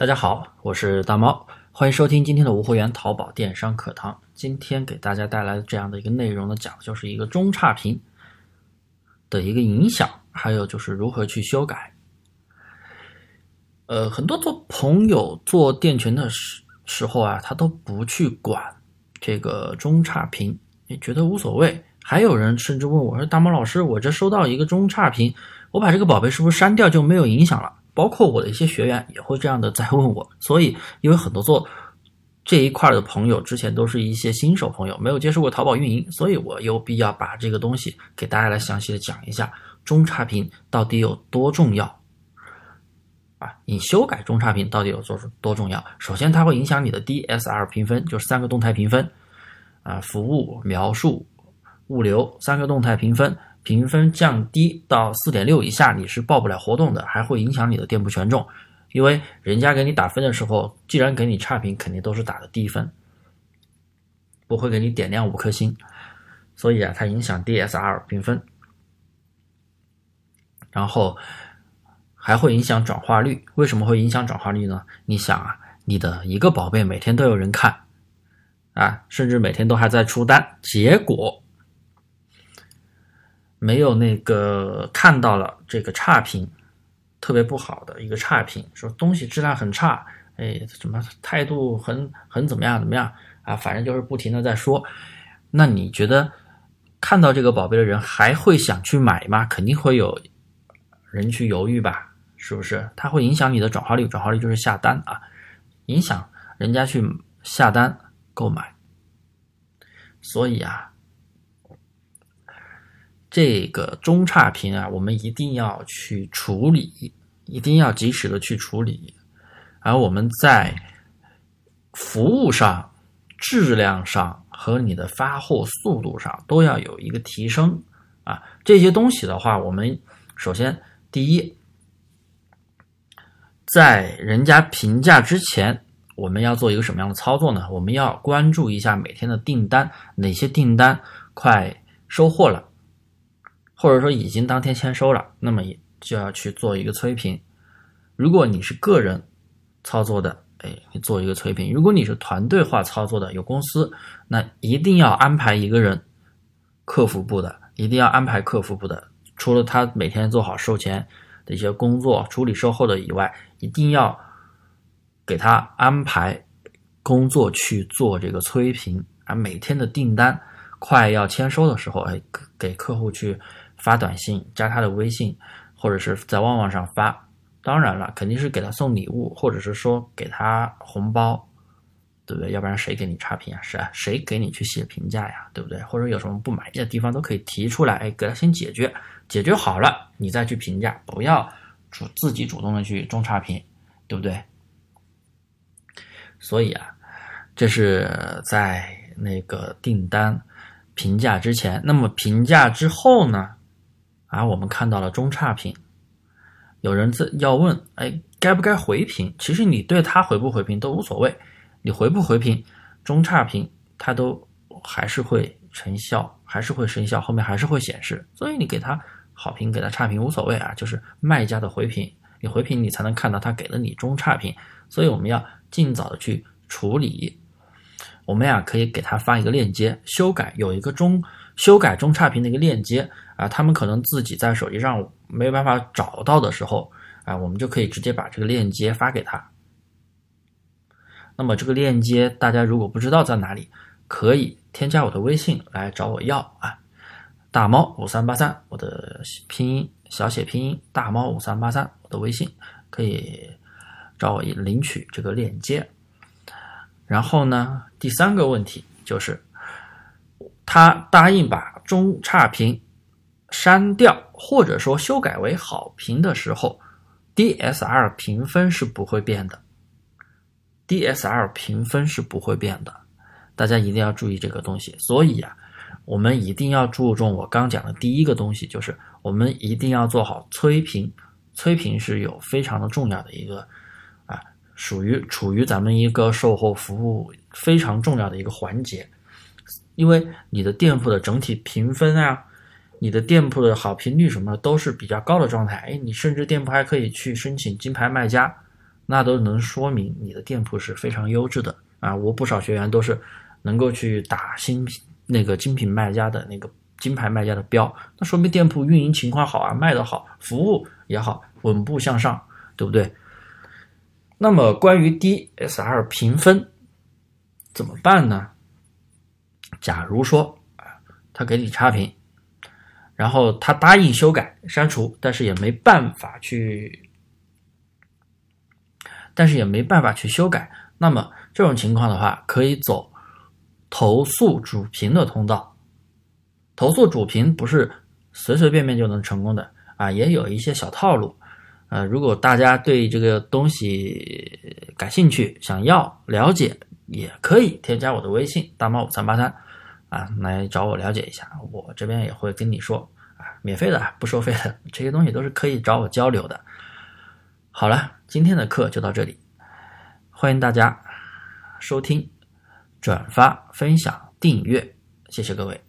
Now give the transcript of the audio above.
大家好，我是大猫，欢迎收听今天的无货源淘宝电商课堂。今天给大家带来的这样的一个内容呢，讲的就是一个中差评的一个影响，还有就是如何去修改。呃，很多做朋友做店群的时时候啊，他都不去管这个中差评，也觉得无所谓。还有人甚至问我说：“大猫老师，我这收到一个中差评，我把这个宝贝是不是删掉就没有影响了？”包括我的一些学员也会这样的在问我，所以因为很多做这一块的朋友之前都是一些新手朋友，没有接触过淘宝运营，所以我有必要把这个东西给大家来详细的讲一下中差评到底有多重要啊！你修改中差评到底有多多重要？首先，它会影响你的 DSR 评分，就是三个动态评分啊，服务、描述、物流三个动态评分。评分降低到四点六以下，你是报不了活动的，还会影响你的店铺权重，因为人家给你打分的时候，既然给你差评，肯定都是打的低分，不会给你点亮五颗星，所以啊，它影响 DSR 评分，然后还会影响转化率。为什么会影响转化率呢？你想啊，你的一个宝贝每天都有人看，啊，甚至每天都还在出单，结果。没有那个看到了这个差评，特别不好的一个差评，说东西质量很差，哎，怎么态度很很怎么样怎么样啊？反正就是不停的在说。那你觉得看到这个宝贝的人还会想去买吗？肯定会有人去犹豫吧？是不是？它会影响你的转化率，转化率就是下单啊，影响人家去下单购买。所以啊。这个中差评啊，我们一定要去处理，一定要及时的去处理。而我们在服务上、质量上和你的发货速度上都要有一个提升啊。这些东西的话，我们首先第一，在人家评价之前，我们要做一个什么样的操作呢？我们要关注一下每天的订单，哪些订单快收货了。或者说已经当天签收了，那么也就要去做一个催评。如果你是个人操作的，哎，你做一个催评；如果你是团队化操作的，有公司，那一定要安排一个人客服部的，一定要安排客服部的。除了他每天做好售前的一些工作、处理售后的以外，一定要给他安排工作去做这个催评啊。每天的订单快要签收的时候，哎，给客户去。发短信加他的微信，或者是在旺旺上发。当然了，肯定是给他送礼物，或者是说给他红包，对不对？要不然谁给你差评啊？是啊，谁给你去写评价呀？对不对？或者有什么不满意的地方都可以提出来，哎，给他先解决，解决好了你再去评价，不要主自己主动的去中差评，对不对？所以啊，这是在那个订单评价之前，那么评价之后呢？啊，我们看到了中差评，有人在要问，哎，该不该回评？其实你对他回不回评都无所谓，你回不回评，中差评它都还是会成效，还是会生效，后面还是会显示。所以你给他好评，给他差评无所谓啊，就是卖家的回评，你回评你才能看到他给了你中差评。所以我们要尽早的去处理。我们呀可以给他发一个链接，修改有一个中修改中差评的一个链接。啊，他们可能自己在手机上没有办法找到的时候，啊，我们就可以直接把这个链接发给他。那么这个链接大家如果不知道在哪里，可以添加我的微信来找我要啊，大猫五三八三，我的拼音小写拼音大猫五三八三，我的微信可以找我领取这个链接。然后呢，第三个问题就是他答应把中差评。删掉或者说修改为好评的时候，DSR 评分是不会变的。DSR 评分是不会变的，大家一定要注意这个东西。所以啊，我们一定要注重我刚讲的第一个东西，就是我们一定要做好催评。催评是有非常的重要的一个，属于处于咱们一个售后服务非常重要的一个环节，因为你的店铺的整体评分啊。你的店铺的好评率什么都是比较高的状态，哎，你甚至店铺还可以去申请金牌卖家，那都能说明你的店铺是非常优质的啊！我不少学员都是能够去打新那个精品卖家的那个金牌卖家的标，那说明店铺运营情况好啊，卖得好，服务也好，稳步向上，对不对？那么关于 DSR 评分怎么办呢？假如说啊，他给你差评。然后他答应修改删除，但是也没办法去，但是也没办法去修改。那么这种情况的话，可以走投诉主评的通道。投诉主评不是随随便便就能成功的啊，也有一些小套路。呃，如果大家对这个东西感兴趣，想要了解，也可以添加我的微信大猫五三八三。啊，来找我了解一下，我这边也会跟你说啊，免费的，不收费的，这些东西都是可以找我交流的。好了，今天的课就到这里，欢迎大家收听、转发、分享、订阅，谢谢各位。